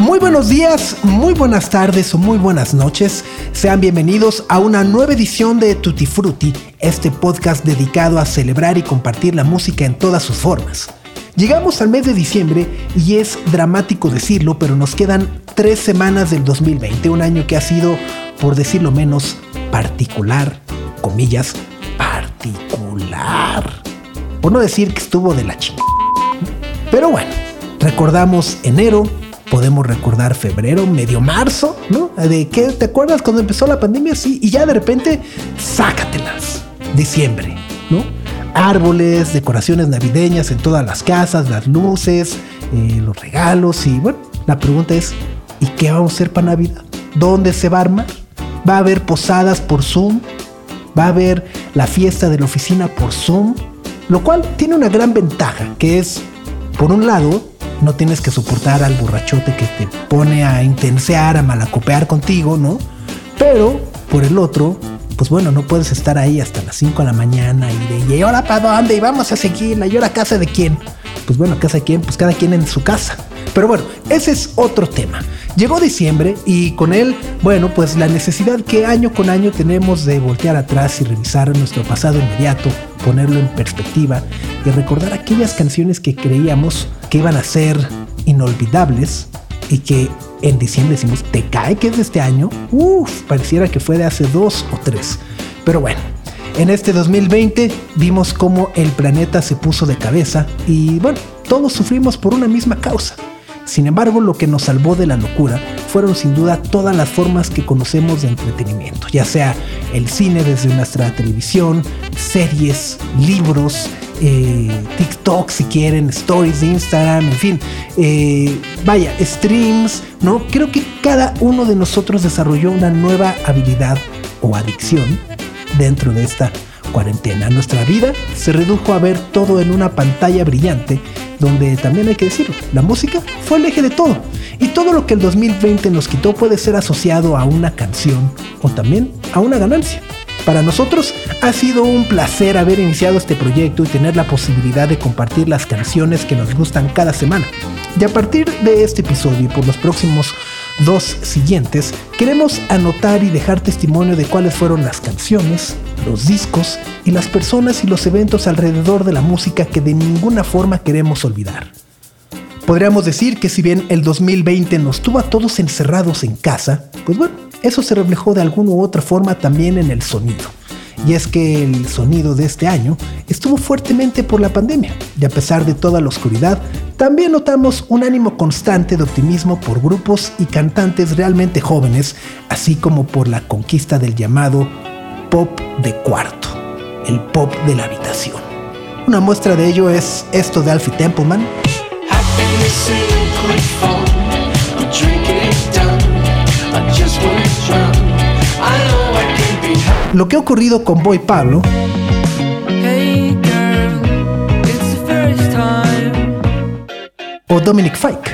Muy buenos días, muy buenas tardes o muy buenas noches. Sean bienvenidos a una nueva edición de Tutti Frutti, este podcast dedicado a celebrar y compartir la música en todas sus formas. Llegamos al mes de diciembre y es dramático decirlo, pero nos quedan tres semanas del 2020, un año que ha sido, por decirlo menos, particular, comillas, particular. Por no decir que estuvo de la chingada. Pero bueno, recordamos enero, podemos recordar febrero, medio marzo, ¿no? ¿De qué te acuerdas cuando empezó la pandemia? Sí, y ya de repente, sácatelas. Diciembre, ¿no? Árboles, decoraciones navideñas en todas las casas, las luces, eh, los regalos y bueno, la pregunta es, ¿y qué vamos a hacer para Navidad? ¿Dónde se va a armar? ¿Va a haber posadas por Zoom? ¿Va a haber la fiesta de la oficina por Zoom? Lo cual tiene una gran ventaja, que es, por un lado, no tienes que soportar al borrachote que te pone a intensear, a malacopear contigo, ¿no? Pero, por el otro, pues bueno, no puedes estar ahí hasta las 5 de la mañana y de, ¿y ahora para dónde? Y vamos a seguir, ¿y ahora casa de quién? Pues bueno, casa de quién, pues cada quien en su casa. Pero bueno, ese es otro tema. Llegó diciembre y con él, bueno, pues la necesidad que año con año tenemos de voltear atrás y revisar nuestro pasado inmediato, ponerlo en perspectiva y recordar aquellas canciones que creíamos que iban a ser inolvidables y que en diciembre decimos, ¿te cae que es de este año? Uf, pareciera que fue de hace dos o tres. Pero bueno, en este 2020 vimos cómo el planeta se puso de cabeza y bueno, todos sufrimos por una misma causa. Sin embargo, lo que nos salvó de la locura fueron sin duda todas las formas que conocemos de entretenimiento, ya sea el cine desde nuestra televisión, series, libros, eh, TikTok si quieren, stories de Instagram, en fin, eh, vaya, streams, ¿no? Creo que cada uno de nosotros desarrolló una nueva habilidad o adicción dentro de esta cuarentena. Nuestra vida se redujo a ver todo en una pantalla brillante, donde también hay que decirlo, la música fue el eje de todo. Y todo lo que el 2020 nos quitó puede ser asociado a una canción o también a una ganancia. Para nosotros ha sido un placer haber iniciado este proyecto y tener la posibilidad de compartir las canciones que nos gustan cada semana. Y a partir de este episodio y por los próximos dos siguientes, queremos anotar y dejar testimonio de cuáles fueron las canciones, los discos y las personas y los eventos alrededor de la música que de ninguna forma queremos olvidar. Podríamos decir que si bien el 2020 nos tuvo a todos encerrados en casa, pues bueno, eso se reflejó de alguna u otra forma también en el sonido. Y es que el sonido de este año estuvo fuertemente por la pandemia, y a pesar de toda la oscuridad, también notamos un ánimo constante de optimismo por grupos y cantantes realmente jóvenes, así como por la conquista del llamado pop de cuarto, el pop de la habitación. Una muestra de ello es esto de Alfie Templeman. Lo que ha ocurrido con Boy Pablo o Dominic Fike.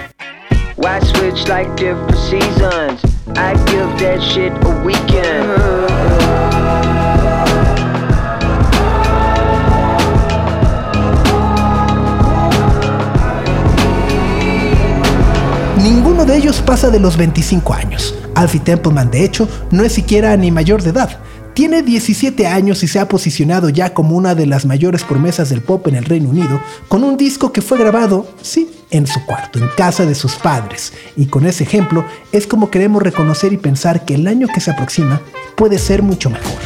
Why switch like different seasons? I give that shit a weekend. Ninguno de ellos pasa de los 25 años. Alfie Templeman, de hecho, no es siquiera ni mayor de edad. Tiene 17 años y se ha posicionado ya como una de las mayores promesas del pop en el Reino Unido, con un disco que fue grabado, sí, en su cuarto, en casa de sus padres. Y con ese ejemplo es como queremos reconocer y pensar que el año que se aproxima puede ser mucho mejor.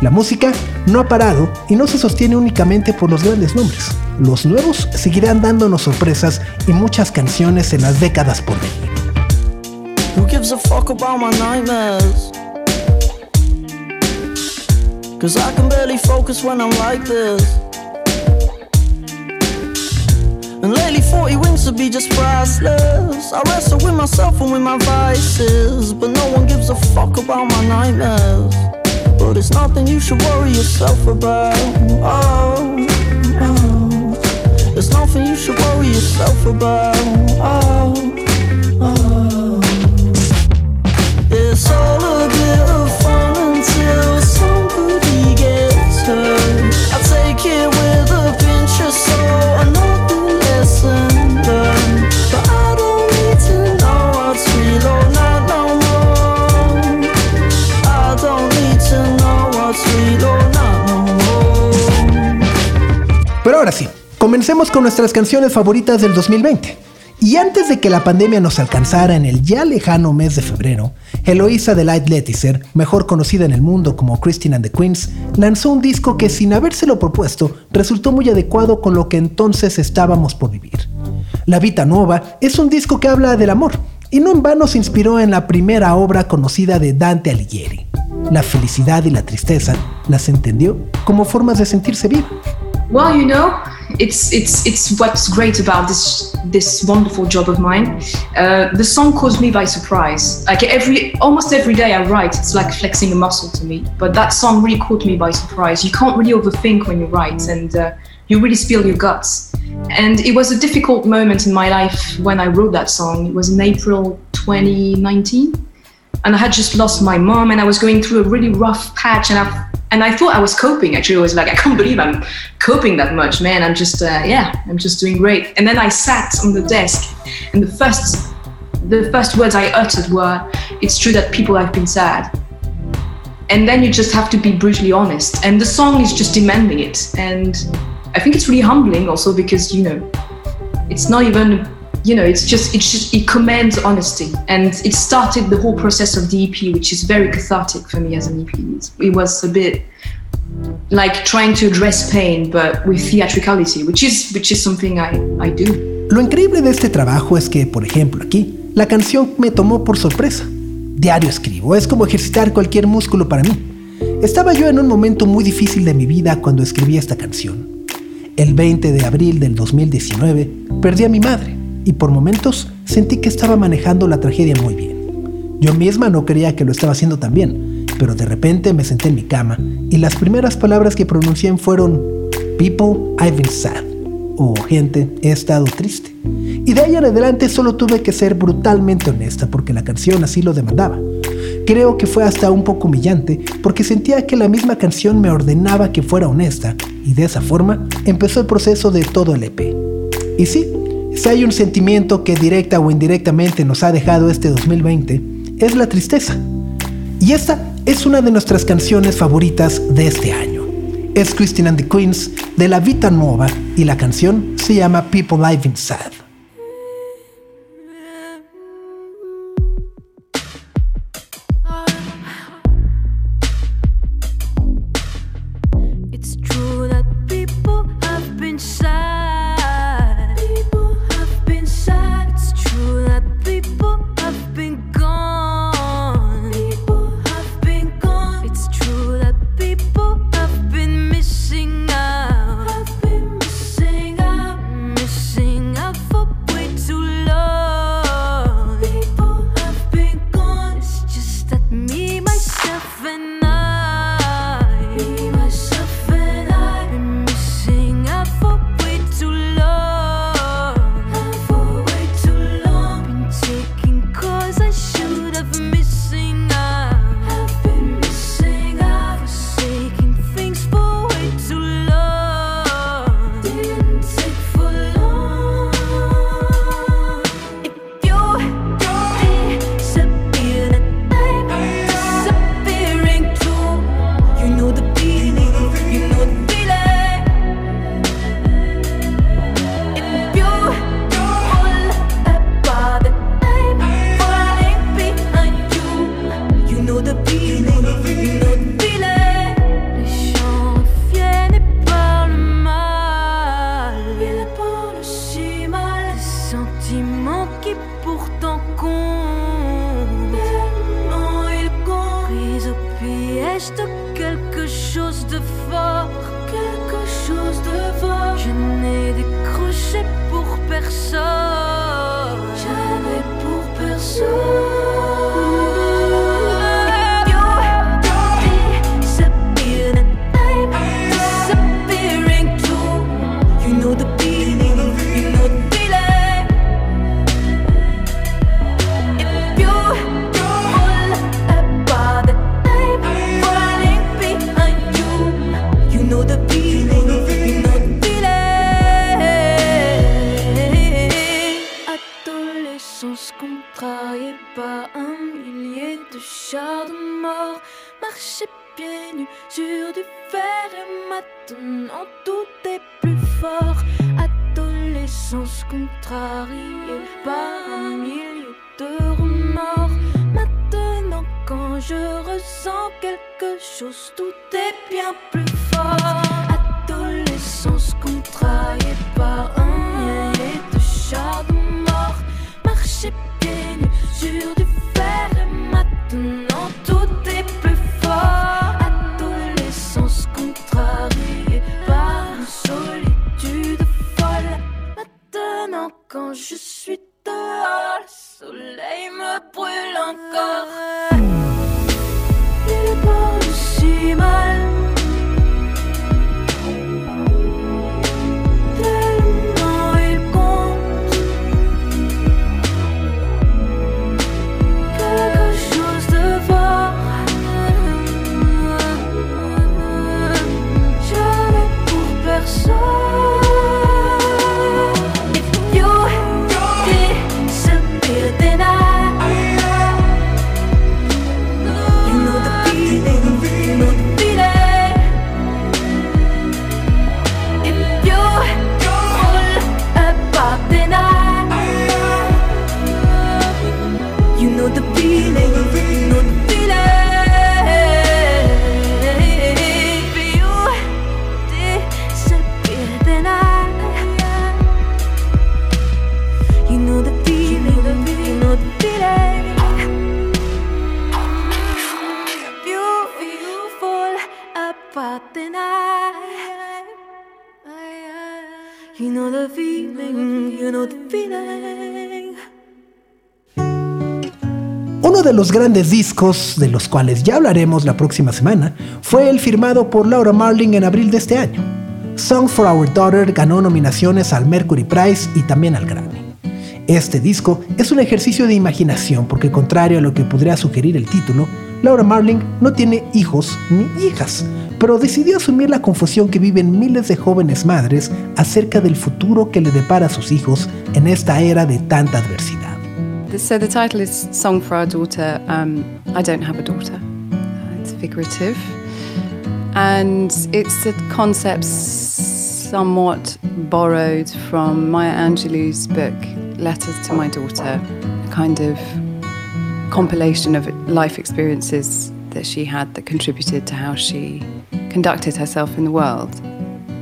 La música no ha parado y no se sostiene únicamente por los grandes nombres. Los nuevos seguirán dándonos sorpresas y muchas canciones en las décadas por venir. Cause I can barely focus when I'm like this. And daily 40 rings to be just priceless. I wrestle with myself and with my vices, but no one gives a fuck about my nightmares. But it's nothing you should worry yourself about. Oh, oh. It's nothing you should worry yourself about. Oh. Comencemos con nuestras canciones favoritas del 2020. Y antes de que la pandemia nos alcanzara en el ya lejano mes de febrero, Eloisa de Light Letizer, mejor conocida en el mundo como Christine and the Queens, lanzó un disco que sin habérselo propuesto resultó muy adecuado con lo que entonces estábamos por vivir. La Vita Nuova es un disco que habla del amor, y no en vano se inspiró en la primera obra conocida de Dante Alighieri. La felicidad y la tristeza las entendió como formas de sentirse vivo. Well, you know, it's it's it's what's great about this this wonderful job of mine. Uh, the song caught me by surprise. Like every almost every day I write, it's like flexing a muscle to me. But that song really caught me by surprise. You can't really overthink when you write, and uh, you really spill your guts. And it was a difficult moment in my life when I wrote that song. It was in April 2019 and I had just lost my mom and I was going through a really rough patch and I and I thought I was coping actually I was like I can't believe I'm coping that much man. I'm just uh, yeah I'm just doing great. And then I sat on the desk and the first the first words I uttered were it's true that people have been sad. And then you just have to be brutally honest. And the song is just demanding it. And I think it's really humbling also because you know it's not even you know, it's just it's just it commands honesty, and it started the whole process of the EP, which is very cathartic for me as an EP. It was a bit like trying to address pain, but with theatricality, which is which is something I I do. Lo increíble de este trabajo es que, por ejemplo, aquí, la canción me tomó por sorpresa. Diario escribo, es como ejercitar cualquier músculo para mí. Estaba yo en un momento muy difícil de mi vida cuando escribí esta canción. El 20 de abril del 2019 perdí a mi madre y por momentos sentí que estaba manejando la tragedia muy bien. Yo misma no creía que lo estaba haciendo tan bien, pero de repente me senté en mi cama y las primeras palabras que pronuncié fueron People, I've been sad o gente, he estado triste. Y de ahí en adelante solo tuve que ser brutalmente honesta porque la canción así lo demandaba. Creo que fue hasta un poco humillante porque sentía que la misma canción me ordenaba que fuera honesta y de esa forma empezó el proceso de todo el EP. Y sí, si hay un sentimiento que directa o indirectamente nos ha dejado este 2020, es la tristeza. Y esta es una de nuestras canciones favoritas de este año. Es Christine and the Queens de La Vita Nueva y la canción se llama People Living Sad. De quelque chose de fort, quelque chose de fort. Je n'ai décroché pour personne. Jamais pour personne. Contrariée par un de remords. Maintenant, quand je ressens quelque chose, tout est bien plus fort. Quand je suis dehors, le soleil me brûle encore. Il si mal. Grandes discos, de los cuales ya hablaremos la próxima semana, fue el firmado por Laura Marling en abril de este año. Song for Our Daughter ganó nominaciones al Mercury Prize y también al Grammy. Este disco es un ejercicio de imaginación porque contrario a lo que podría sugerir el título, Laura Marling no tiene hijos ni hijas, pero decidió asumir la confusión que viven miles de jóvenes madres acerca del futuro que le depara a sus hijos en esta era de tanta adversidad. So the title is Song for Our Daughter. Um, I don't have a daughter. Uh, it's figurative. And it's a concept somewhat borrowed from Maya Angelou's book, Letters to My Daughter, a kind of compilation of life experiences that she had that contributed to how she conducted herself in the world.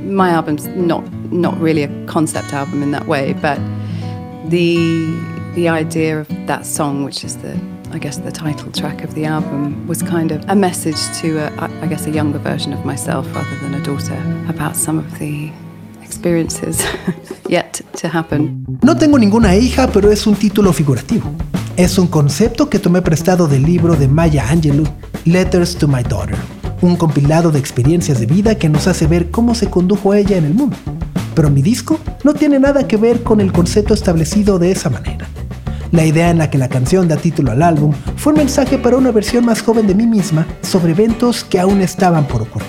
My album's not not really a concept album in that way, but the the idea of that song, which is the I guess the title track of the album, was kind of a message to a, I- guess a younger version of myself rather than a daughter about some of the experiences yet to happen. No tengo ninguna hija, pero es un título figurativo. Es un concepto que tomé prestado del libro de Maya Angelou, Letters to My Daughter, un compilado de experiencias de vida que nos hace ver cómo se condujo ella en el mundo. Pero mi disco no tiene nada que ver con el concepto establecido de esa manera. La idea en la que la canción da título al álbum fue un mensaje para una versión más joven de mí misma sobre eventos que aún estaban por ocurrir.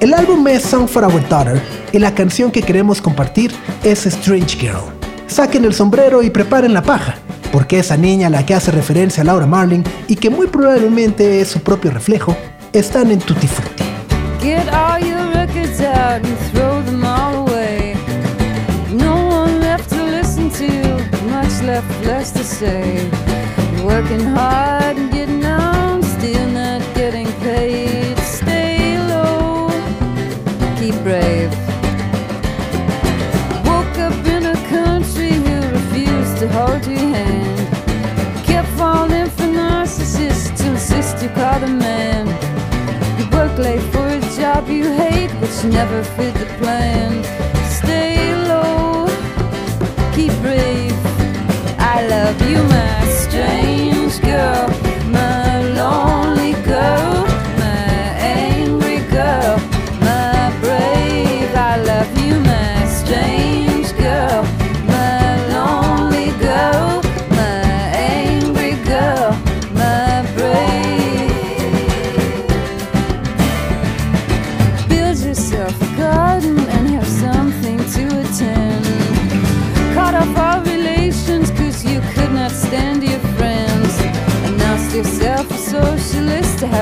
El álbum es Song for Our Daughter y la canción que queremos compartir es Strange Girl. Saquen el sombrero y preparen la paja, porque esa niña a la que hace referencia a Laura Marling y que muy probablemente es su propio reflejo, están en Tutti Frutti. Less to say. Working hard and getting on, still not getting paid. Stay low, keep brave. Woke up in a country who refused to hold your hand. Kept falling for narcissists to insist you call them man. You work late for a job you hate, but you never fit the plan. Love you, my strange girl,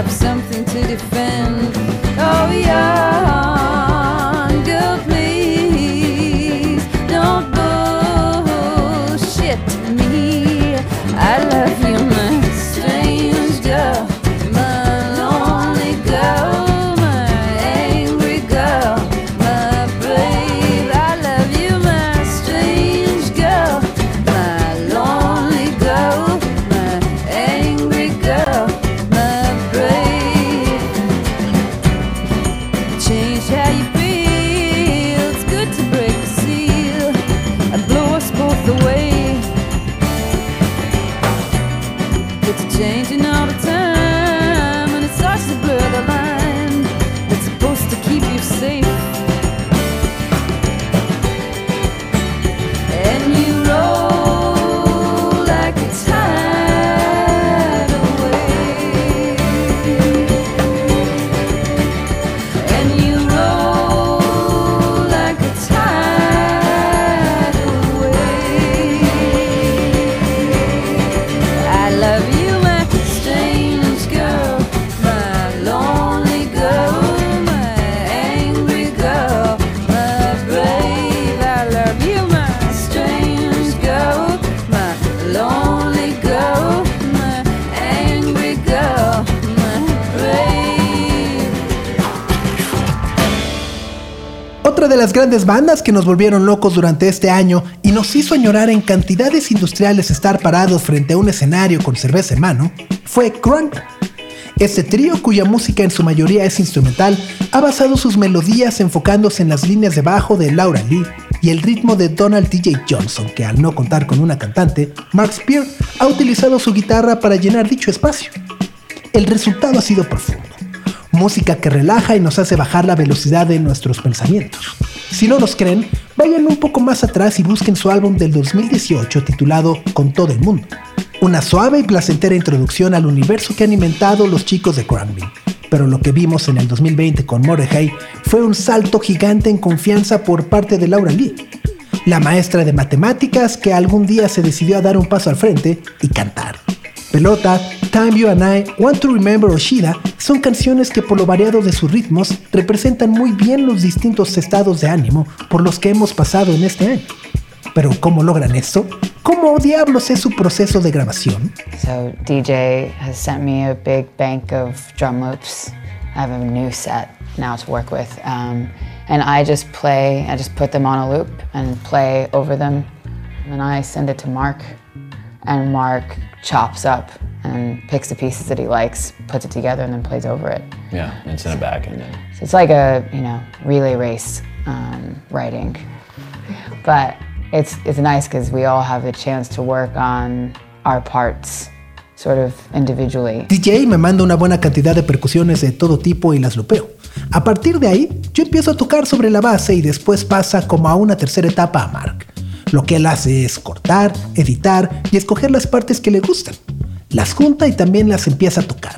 have something to defend. Oh, young girl, please don't bullshit me. I love you, Grandes bandas que nos volvieron locos durante este año y nos hizo añorar en cantidades industriales estar parados frente a un escenario con cerveza en mano fue Crunk. Este trío, cuya música en su mayoría es instrumental, ha basado sus melodías enfocándose en las líneas de bajo de Laura Lee y el ritmo de Donald DJ Johnson, que al no contar con una cantante, Mark Spear ha utilizado su guitarra para llenar dicho espacio. El resultado ha sido profundo música que relaja y nos hace bajar la velocidad de nuestros pensamientos. Si no nos creen, vayan un poco más atrás y busquen su álbum del 2018 titulado Con todo el mundo. Una suave y placentera introducción al universo que han inventado los chicos de Cranby. Pero lo que vimos en el 2020 con Morehei fue un salto gigante en confianza por parte de Laura Lee, la maestra de matemáticas que algún día se decidió a dar un paso al frente y cantar. Pelota, Time You and I, Want to Remember Oshida son canciones que por lo variado de sus ritmos representan muy bien los distintos estados de ánimo por los que hemos pasado en este año. Pero ¿cómo logran esto? ¿Cómo diablos es su proceso de grabación? So DJ has sent me a big bank of drum loops. I have a new set now to work with, um, and I just play. I just put them on a loop and play over them, and I send it to Mark, and Mark chops up and picks the pieces that he likes, puts it together, and then plays over it. Yeah, and send it back and then. So it's like a you know relay race um, writing, but it's it's nice because we all have the chance to work on our parts, sort of individually. DJ me manda una buena cantidad de percusiones de todo tipo y las lupeo. A partir de ahí, yo empiezo a tocar sobre la base y después pasa como a una tercera etapa a Mark. Lo que él hace es cortar, editar y escoger las partes que le gustan. Las junta y también las empieza a tocar.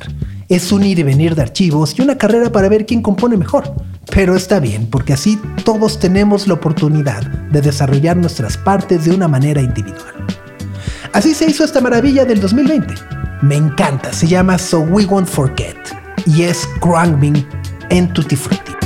Es un ir y venir de archivos y una carrera para ver quién compone mejor. Pero está bien, porque así todos tenemos la oportunidad de desarrollar nuestras partes de una manera individual. Así se hizo esta maravilla del 2020. Me encanta, se llama So We Won't Forget y es Cranbing en Tutti Frutti.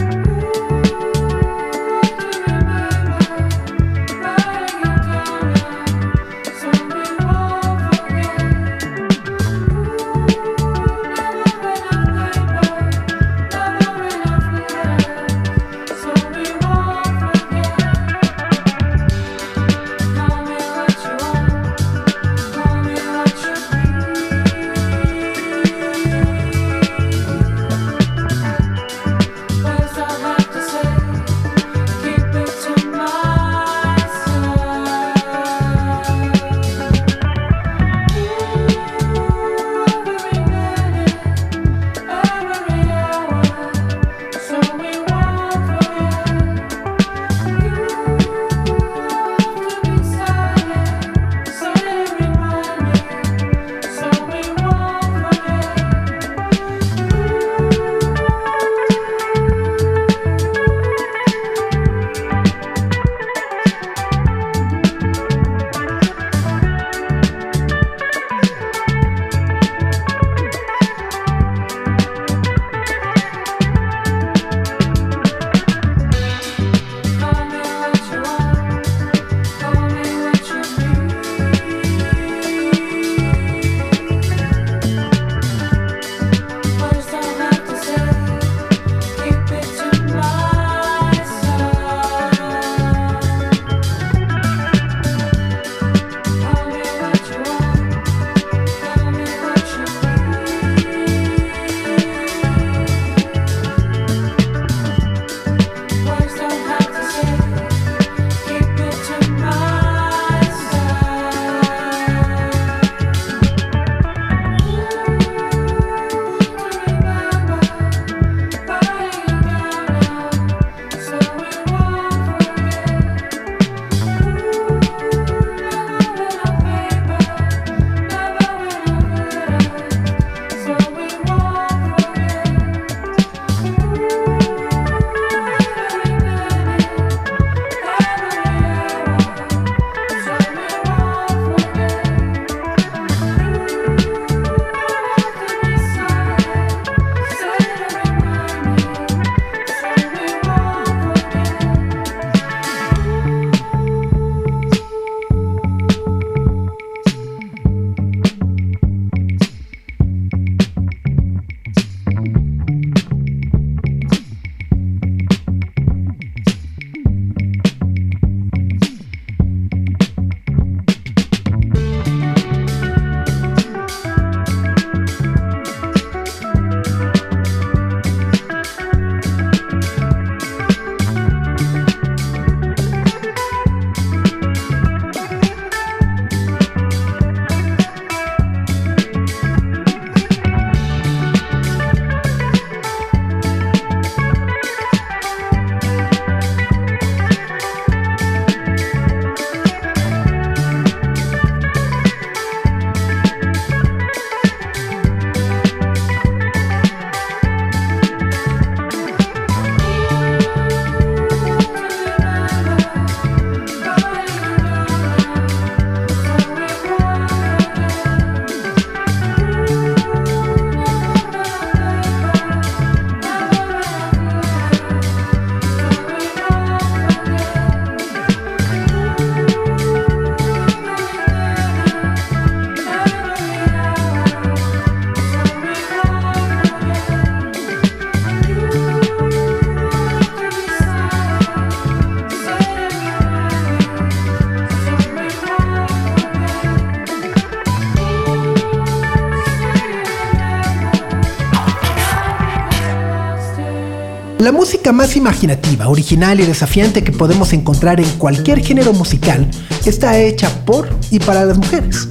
Música más imaginativa, original y desafiante que podemos encontrar en cualquier género musical está hecha por y para las mujeres.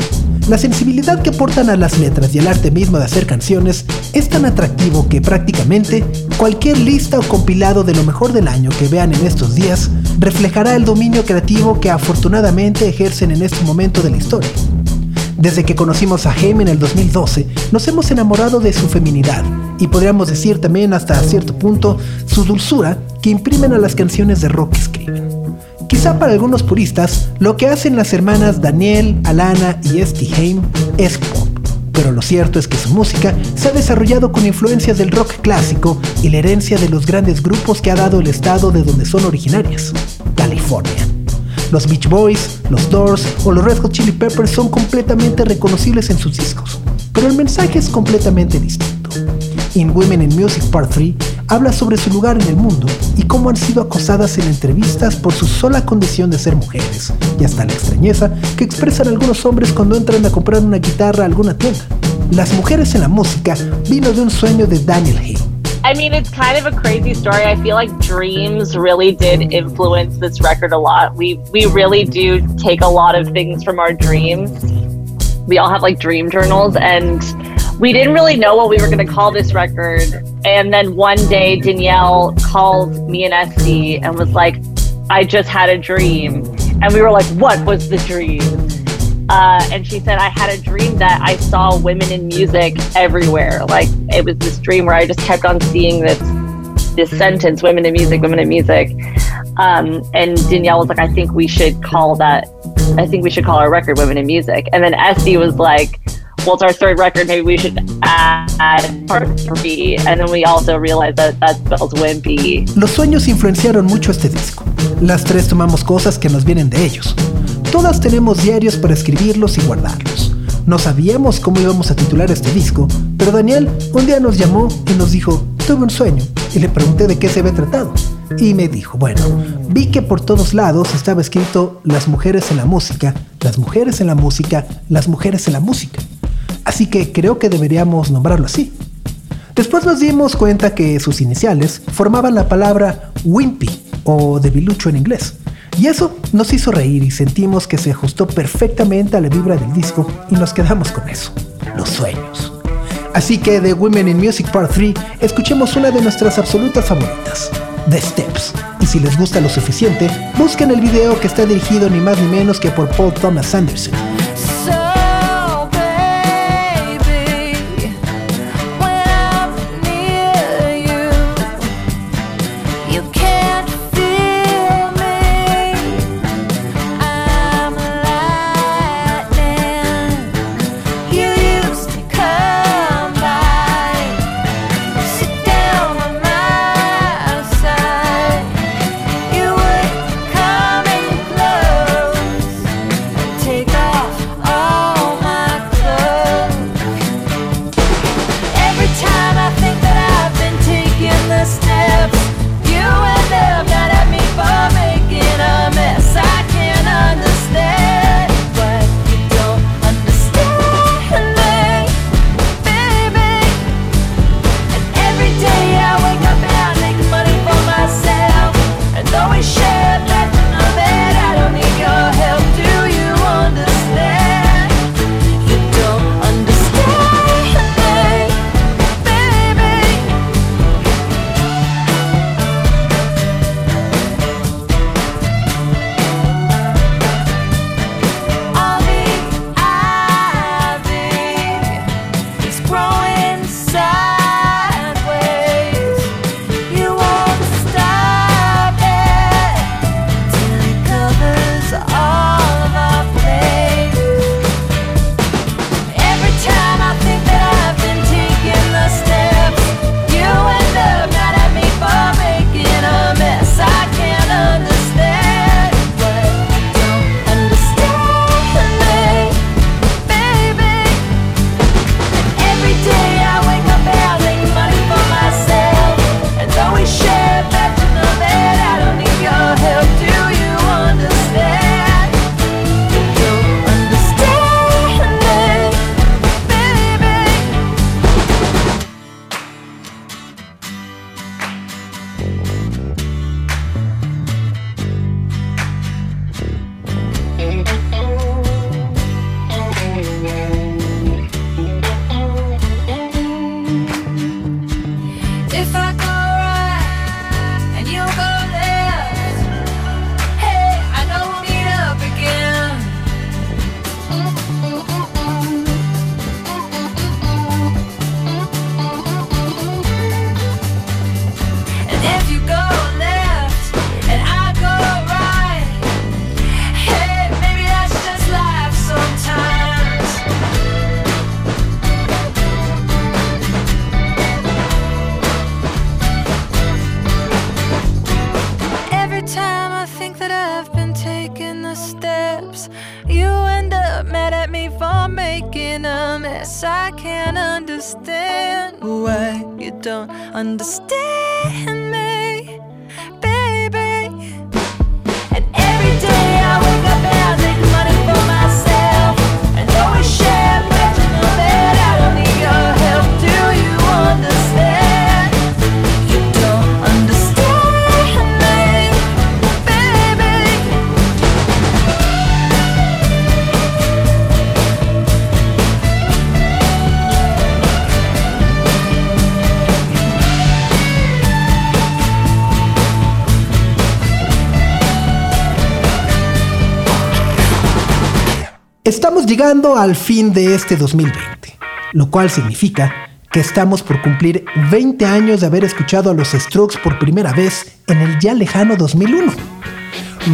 La sensibilidad que aportan a las letras y el arte mismo de hacer canciones es tan atractivo que prácticamente cualquier lista o compilado de lo mejor del año que vean en estos días reflejará el dominio creativo que afortunadamente ejercen en este momento de la historia. Desde que conocimos a Haim en el 2012, nos hemos enamorado de su feminidad y podríamos decir también hasta cierto punto su dulzura que imprimen a las canciones de rock que escriben. Quizá para algunos puristas, lo que hacen las hermanas Daniel, Alana y Esty Haim es pop, pero lo cierto es que su música se ha desarrollado con influencias del rock clásico y la herencia de los grandes grupos que ha dado el estado de donde son originarias, California. Los Beach Boys, los Doors o los Red Hot Chili Peppers son completamente reconocibles en sus discos, pero el mensaje es completamente distinto. In Women in Music Part 3 habla sobre su lugar en el mundo y cómo han sido acosadas en entrevistas por su sola condición de ser mujeres, y hasta la extrañeza que expresan algunos hombres cuando entran a comprar una guitarra a alguna tienda. Las mujeres en la música vino de un sueño de Daniel Hay. I mean, it's kind of a crazy story. I feel like dreams really did influence this record a lot. We we really do take a lot of things from our dreams. We all have like dream journals and we didn't really know what we were going to call this record. And then one day Danielle called me and Esty and was like, I just had a dream. And we were like, what was the dream? Uh, and she said, I had a dream that I saw women in music everywhere. Like it was this dream where I just kept on seeing this this sentence, women in music, women in music. Um, and Danielle was like, I think we should call that, I think we should call our record Women in Music. And then Esty was like, it's our third record. Maybe we should add part three. And then we also realized that that spells wimpy. Los sueños influenciaron mucho este disco. Las tres tomamos cosas que nos vienen de ellos. Todas tenemos diarios para escribirlos y guardarlos. No sabíamos cómo íbamos a titular este disco, pero Daniel un día nos llamó y nos dijo, tuve un sueño, y le pregunté de qué se había tratado. Y me dijo, bueno, vi que por todos lados estaba escrito las mujeres en la música, las mujeres en la música, las mujeres en la música. Así que creo que deberíamos nombrarlo así. Después nos dimos cuenta que sus iniciales formaban la palabra wimpy o debilucho en inglés. Y eso nos hizo reír y sentimos que se ajustó perfectamente a la vibra del disco y nos quedamos con eso, los sueños. Así que de Women in Music Part 3 escuchemos una de nuestras absolutas favoritas, The Steps. Y si les gusta lo suficiente, busquen el video que está dirigido ni más ni menos que por Paul Thomas Anderson. For making a mess. I can't understand why you don't understand Estamos llegando al fin de este 2020, lo cual significa que estamos por cumplir 20 años de haber escuchado a los Strokes por primera vez en el ya lejano 2001.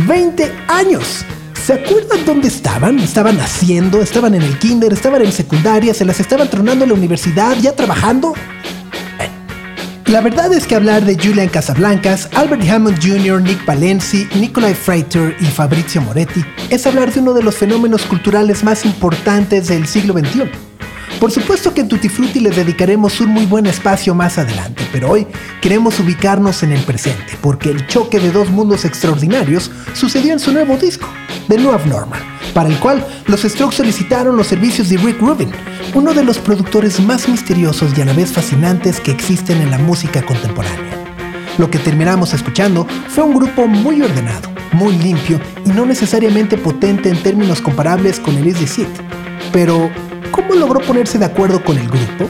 ¡20 años! ¿Se acuerdan dónde estaban? ¿Estaban haciendo? ¿Estaban en el kinder? ¿Estaban en secundaria? ¿Se las estaban tronando en la universidad? ¿Ya trabajando? La verdad es que hablar de Julian Casablancas, Albert Hammond Jr., Nick Valenci, Nicolai Freiter y Fabrizio Moretti es hablar de uno de los fenómenos culturales más importantes del siglo XXI. Por supuesto que en Tutti Frutti les dedicaremos un muy buen espacio más adelante, pero hoy queremos ubicarnos en el presente, porque el choque de dos mundos extraordinarios sucedió en su nuevo disco, The New Abnormal, para el cual los Strokes solicitaron los servicios de Rick Rubin, uno de los productores más misteriosos y a la vez fascinantes que existen en la música contemporánea. Lo que terminamos escuchando fue un grupo muy ordenado, muy limpio y no necesariamente potente en términos comparables con el the Seed. Pero, ¿cómo logró ponerse de acuerdo con el grupo?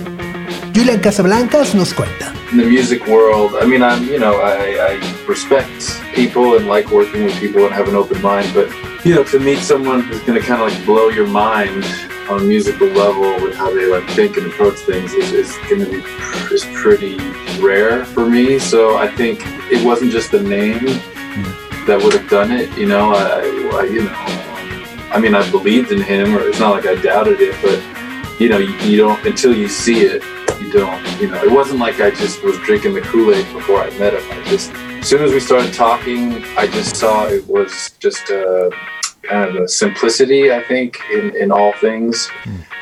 Julian Casablancas nos cuenta. in the music world, I mean, I'm, you know, I, I respect people and like working with people and have an open mind, but, you know, to meet someone who's going to kind of like blow your mind on a musical level with how they like think and approach things is, is going to be is pretty rare for me. So I think it wasn't just the name that would have done it, you know, I, I you know, I mean, I believed in him, or it's not like I doubted it, but you know, you, you don't until you see it, you don't. You know, it wasn't like I just was drinking the Kool Aid before I met him. I just, as soon as we started talking, I just saw it was just a kind of a simplicity. I think in in all things.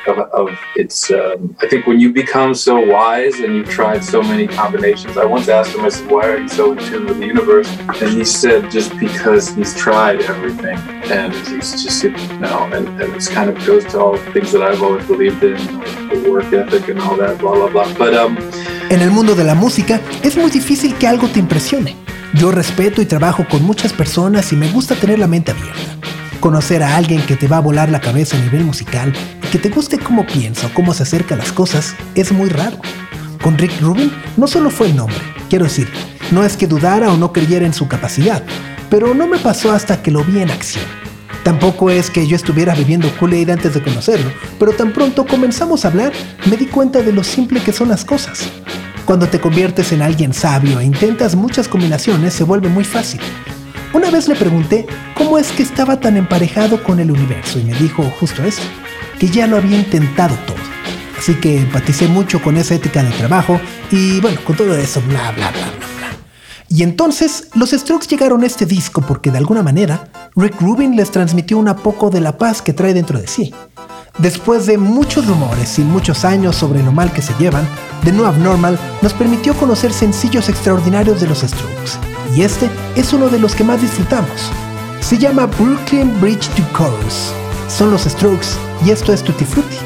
Of, of it's, um, I think when you become so wise and you've tried so many combinations. I once asked him, I said, "Why are you so in tune with the universe?" And he said, "Just because he's tried everything, and he's just, you know, and, and it's kind of goes to all the things that I've always believed in, the work ethic and all that, blah blah blah." But um, En el mundo de la música es muy difícil que algo te impresione. Yo respeto y trabajo con muchas personas y me gusta tener la mente abierta. Conocer a alguien que te va a volar la cabeza a nivel musical y que te guste cómo piensa o cómo se acerca a las cosas es muy raro. Con Rick Rubin no solo fue el nombre, quiero decir, no es que dudara o no creyera en su capacidad, pero no me pasó hasta que lo vi en acción. Tampoco es que yo estuviera bebiendo Kool-Aid antes de conocerlo, pero tan pronto comenzamos a hablar, me di cuenta de lo simple que son las cosas. Cuando te conviertes en alguien sabio e intentas muchas combinaciones, se vuelve muy fácil. Una vez le pregunté cómo es que estaba tan emparejado con el universo y me dijo justo eso, que ya lo había intentado todo. Así que empaticé mucho con esa ética de trabajo y bueno, con todo eso, bla, bla, bla, bla, bla. Y entonces los Strokes llegaron a este disco porque de alguna manera Rick Rubin les transmitió un poco de la paz que trae dentro de sí. Después de muchos rumores y muchos años sobre lo mal que se llevan, The New Abnormal nos permitió conocer sencillos extraordinarios de los Strokes. Y este es uno de los que más disfrutamos. Se llama Brooklyn Bridge to Chorus. Son los Strokes y esto es Tutti Frutti.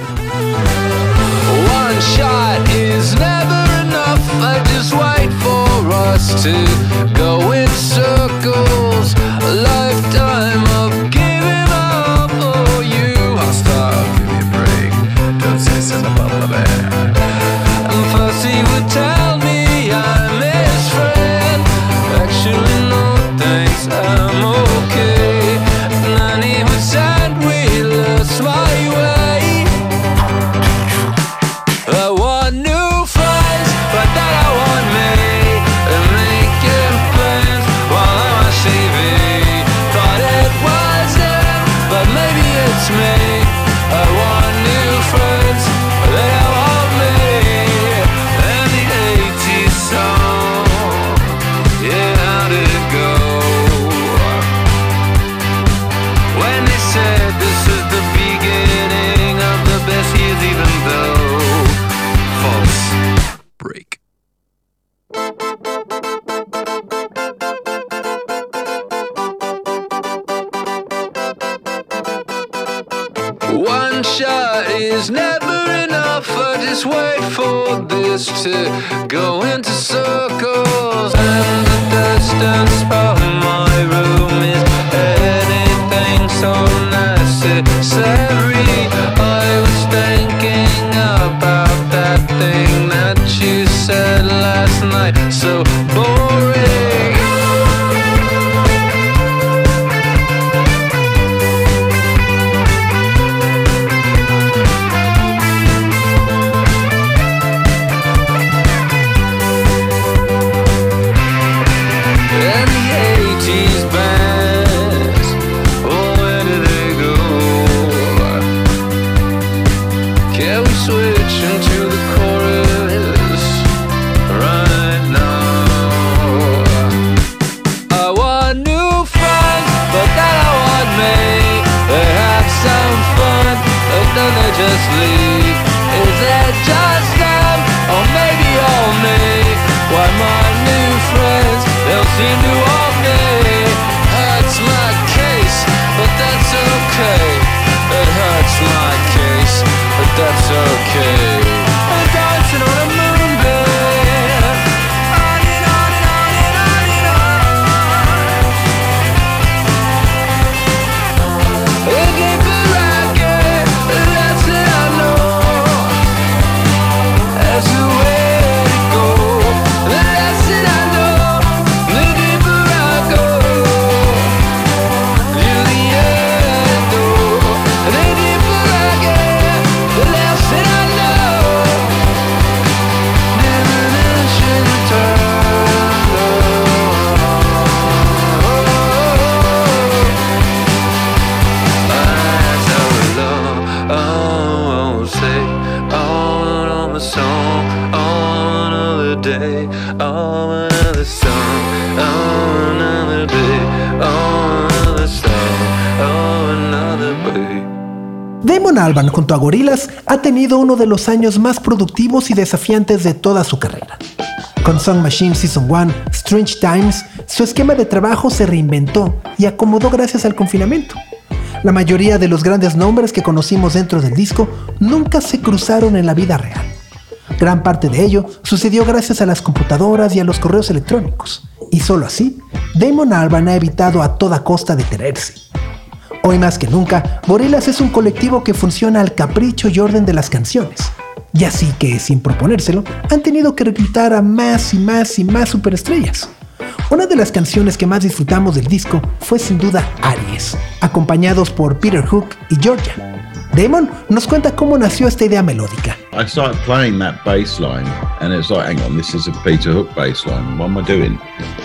A Gorillaz ha tenido uno de los años más productivos y desafiantes de toda su carrera. Con Song Machine Season 1, Strange Times, su esquema de trabajo se reinventó y acomodó gracias al confinamiento. La mayoría de los grandes nombres que conocimos dentro del disco nunca se cruzaron en la vida real. Gran parte de ello sucedió gracias a las computadoras y a los correos electrónicos. Y solo así, Damon Albarn ha evitado a toda costa detenerse. Hoy más que nunca, Gorillaz es un colectivo que funciona al capricho y orden de las canciones. Y así que, sin proponérselo, han tenido que reclutar a más y más y más superestrellas. Una de las canciones que más disfrutamos del disco fue sin duda Aries, acompañados por Peter Hook y Georgia. Damon nos cuenta cómo nació esta idea melódica. I started playing that bass and it's like, hang on, this is a Peter Hook bass. What am I doing?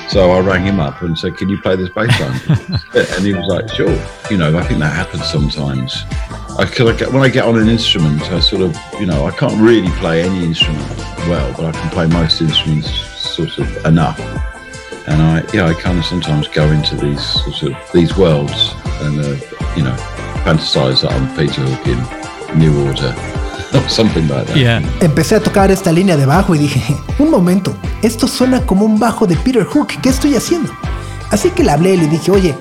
So I rang him up and said, Can you play this bass line? and he was like, Sure. You know, I think that happens sometimes. I, 'cause I get, when I get on an instrument, I sort of, you know, I can't really play any instrument well, but I can play most instruments sort of enough. And I, yeah, I kind of sometimes go into these sort of these worlds and, uh, you know, fantasize that I'm Peter Hook in New Order or something like that. Yeah. Empecé a tocar esta línea de bajo y dije, un momento, esto suena como un bajo de Peter Hook, ¿qué estoy haciendo? Así que le hablé y le dije, oye,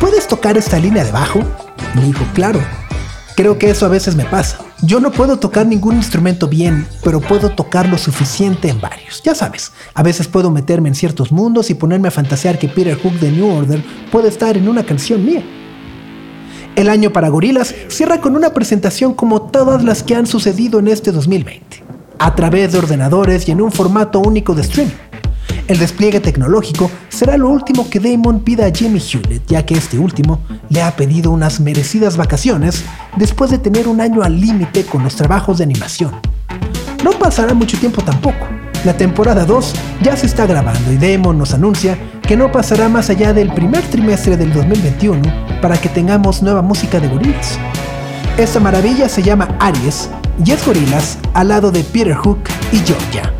¿puedes tocar esta línea de bajo? Y me dijo, claro. Creo que eso a veces me pasa. Yo no puedo tocar ningún instrumento bien, pero puedo tocar lo suficiente en varios. Ya sabes, a veces puedo meterme en ciertos mundos y ponerme a fantasear que Peter Hook de New Order puede estar en una canción mía. El año para Gorillaz cierra con una presentación como todas las que han sucedido en este 2020, a través de ordenadores y en un formato único de streaming. El despliegue tecnológico será lo último que Damon pida a Jimmy Hewlett, ya que este último le ha pedido unas merecidas vacaciones después de tener un año al límite con los trabajos de animación. No pasará mucho tiempo tampoco. La temporada 2 ya se está grabando y Damon nos anuncia que no pasará más allá del primer trimestre del 2021 para que tengamos nueva música de Gorillaz. Esta maravilla se llama Aries y es Gorillaz al lado de Peter Hook y Georgia.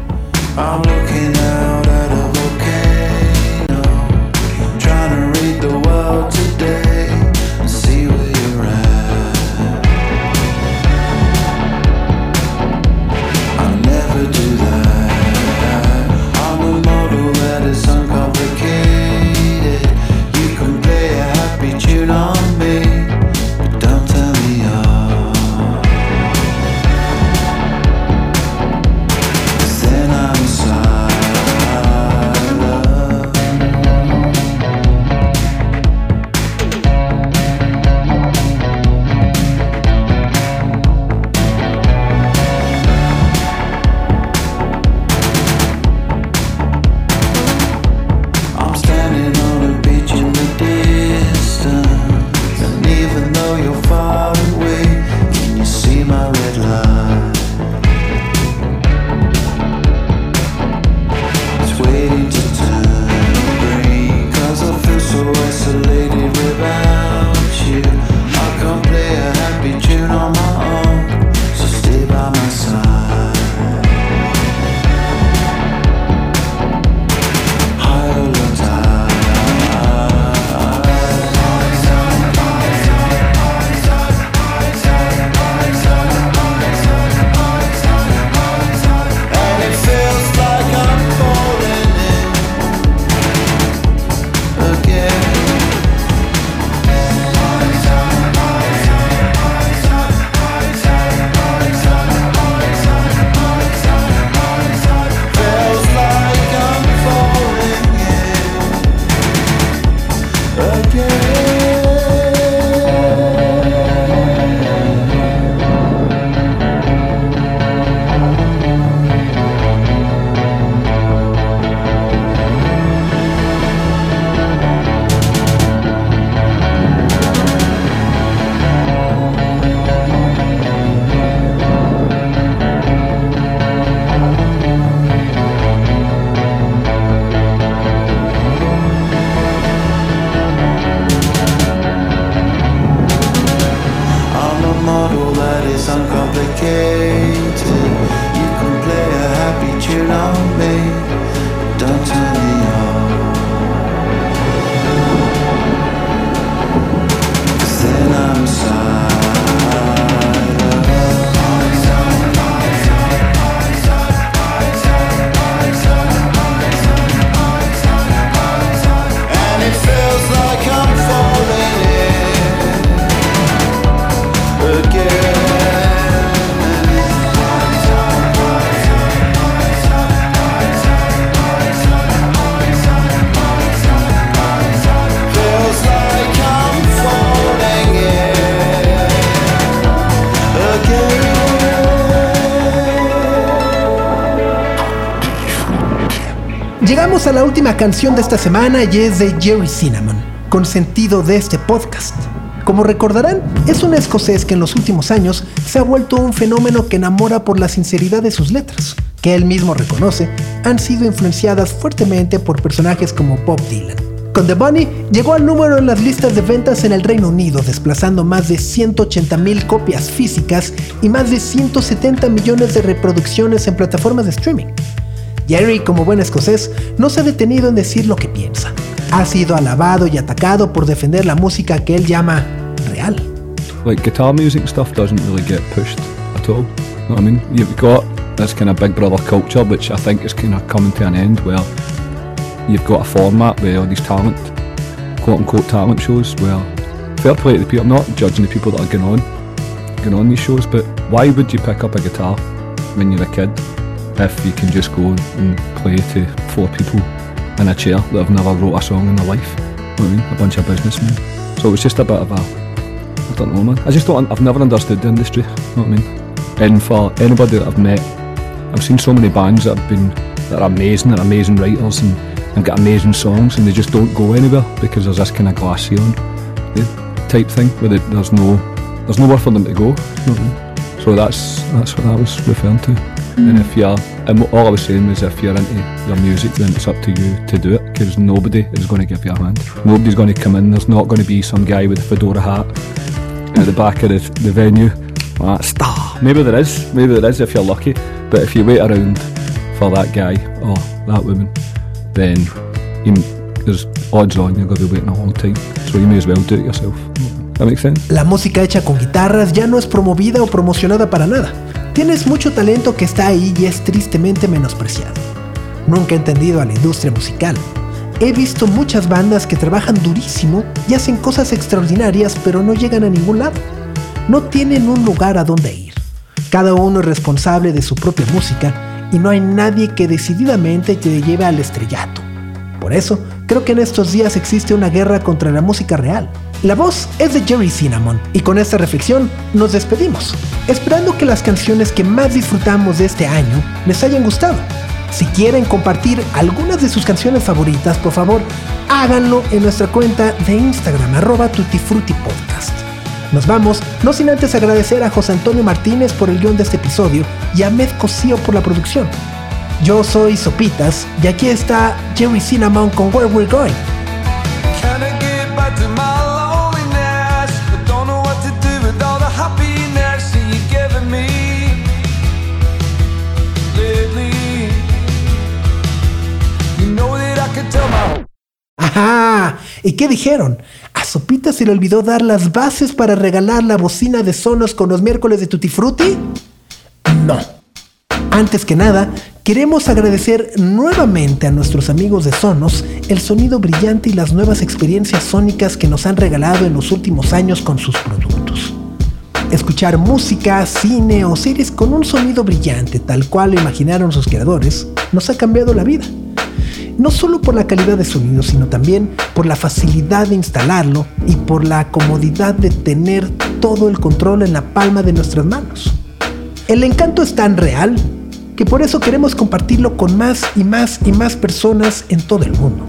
Llegamos a la última canción de esta semana y es de Jerry Cinnamon, con sentido de este podcast. Como recordarán, es un escocés que en los últimos años se ha vuelto un fenómeno que enamora por la sinceridad de sus letras, que él mismo reconoce han sido influenciadas fuertemente por personajes como Bob Dylan. Con The Bunny llegó al número en las listas de ventas en el Reino Unido, desplazando más de 180 mil copias físicas y más de 170 millones de reproducciones en plataformas de streaming. Jerry, como buen escocés, no se ha detenido en decir lo que piensa. Ha sido alabado y atacado por defender la música que él llama real. like guitar music stuff doesn't really get pushed at all. You know what I mean? You've got this kind of big brother culture, which I think is kind of coming to an end, where you've got a format where all these talent, quote unquote talent shows, where fair play to the people, I'm not judging the people that are going on, going on these shows, but why would you pick up a guitar when you're a kid if you can just go and play to four people in a chair that have never wrote a song in their life? You know I mean? A bunch of businessmen. So it was just a bit of a I don't know, man. I just don't. I've never understood the industry. You know what I mean? And for anybody that I've met, I've seen so many bands that have been that are amazing, that are amazing writers and, and got amazing songs, and they just don't go anywhere because there's this kind of glass ceiling eh, the type thing where there's no there's nowhere for them to go. You know I mean? So that's that's what I was referring to. And if you're, and all I was saying was if you're into your music, then it's up to you to do it because nobody is going to give you a hand. Nobody's going to come in. There's not going to be some guy with a fedora hat at the back of the, the venue. Like, star. Maybe there is. Maybe there is if you're lucky. But if you wait around for that guy or that woman, then you, there's odds on you're going to be waiting a long time. So you may as well do it yourself. That makes sense? La música hecha con guitarras ya no es promovida o promocionada para nada. Tienes mucho talento que está ahí y es tristemente menospreciado. Nunca he entendido a la industria musical. He visto muchas bandas que trabajan durísimo y hacen cosas extraordinarias pero no llegan a ningún lado. No tienen un lugar a donde ir. Cada uno es responsable de su propia música y no hay nadie que decididamente te lleve al estrellato. Por eso, creo que en estos días existe una guerra contra la música real. La voz es de Jerry Cinnamon y con esta reflexión nos despedimos, esperando que las canciones que más disfrutamos de este año les hayan gustado. Si quieren compartir algunas de sus canciones favoritas, por favor, háganlo en nuestra cuenta de Instagram, arroba tutifrutipodcast. Nos vamos, no sin antes agradecer a José Antonio Martínez por el guion de este episodio y a Med Cosío por la producción. Yo soy Sopitas y aquí está Jerry Cinnamon con Where We're Going. ¡Ajá! ¿Y qué dijeron? ¿A Sopita se le olvidó dar las bases para regalar la bocina de Sonos con los miércoles de Tutti Frutti? No. Antes que nada, queremos agradecer nuevamente a nuestros amigos de Sonos el sonido brillante y las nuevas experiencias sónicas que nos han regalado en los últimos años con sus productos. Escuchar música, cine o series con un sonido brillante, tal cual lo imaginaron sus creadores, nos ha cambiado la vida no solo por la calidad de sonido, sino también por la facilidad de instalarlo y por la comodidad de tener todo el control en la palma de nuestras manos. El encanto es tan real que por eso queremos compartirlo con más y más y más personas en todo el mundo.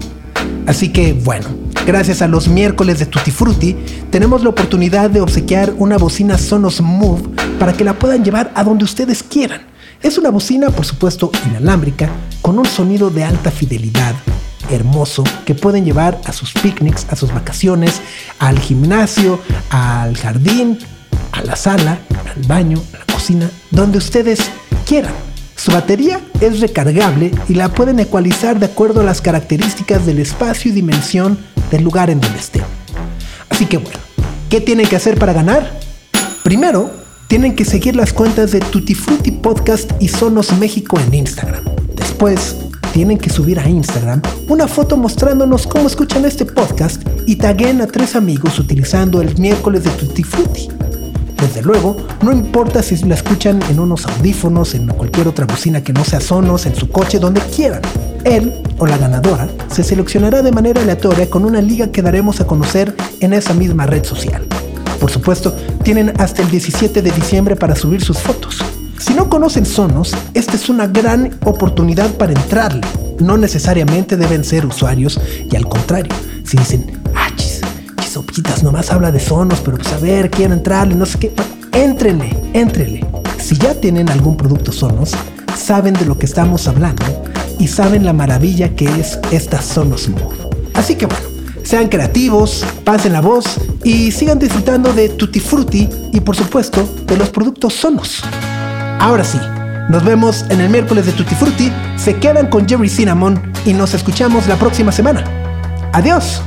Así que bueno, gracias a los miércoles de Tutti Frutti, tenemos la oportunidad de obsequiar una bocina Sonos Move para que la puedan llevar a donde ustedes quieran. Es una bocina, por supuesto, inalámbrica, con un sonido de alta fidelidad, hermoso, que pueden llevar a sus picnics, a sus vacaciones, al gimnasio, al jardín, a la sala, al baño, a la cocina, donde ustedes quieran. Su batería es recargable y la pueden ecualizar de acuerdo a las características del espacio y dimensión del lugar en donde estén. Así que bueno, ¿qué tienen que hacer para ganar? Primero, tienen que seguir las cuentas de Tutti Frutti Podcast y Sonos México en Instagram. Después, tienen que subir a Instagram una foto mostrándonos cómo escuchan este podcast y taguen a tres amigos utilizando el miércoles de Tutti Frutti. Desde luego, no importa si la escuchan en unos audífonos, en cualquier otra bocina que no sea Sonos, en su coche, donde quieran. Él o la ganadora se seleccionará de manera aleatoria con una liga que daremos a conocer en esa misma red social. Por supuesto, tienen hasta el 17 de diciembre para subir sus fotos. Si no conocen Sonos, esta es una gran oportunidad para entrarle. No necesariamente deben ser usuarios y al contrario, si dicen, ah, chis, chisopitas, nomás habla de Sonos, pero pues a ver, quiero entrarle, no sé qué, éntrenle, éntrenle. Si ya tienen algún producto Sonos, saben de lo que estamos hablando y saben la maravilla que es esta Sonos Move. Así que bueno, sean creativos, pasen la voz y sigan disfrutando de Tutti Frutti y por supuesto de los productos Sonos. Ahora sí, nos vemos en el miércoles de Tutti Frutti, se quedan con Jerry Cinnamon y nos escuchamos la próxima semana. Adiós.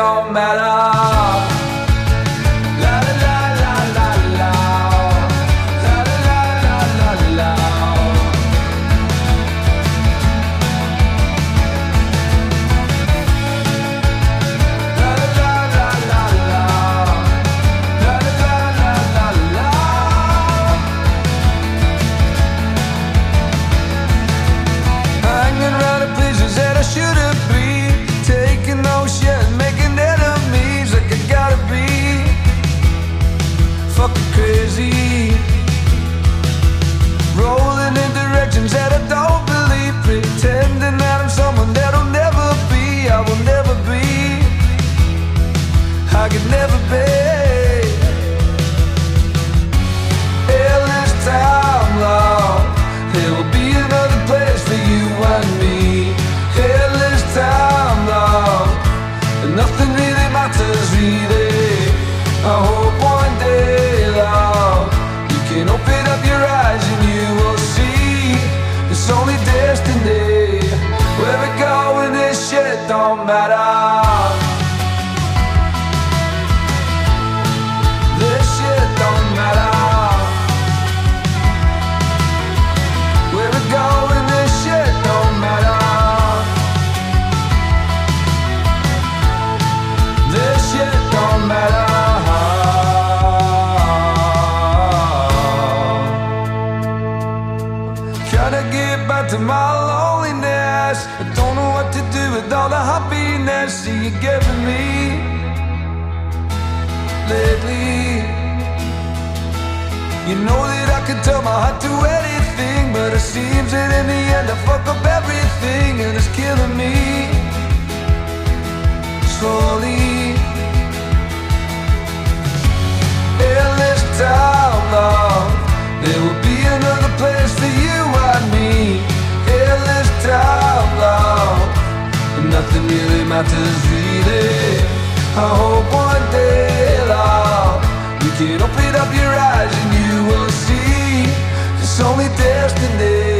Don't matter. Seems that in the end I fuck up everything and it's killing me slowly. This town, love, there will be another place for you and me. This town, love, nothing really matters really. I hope one day, love, you can open up your eyes and you will see it's only destiny.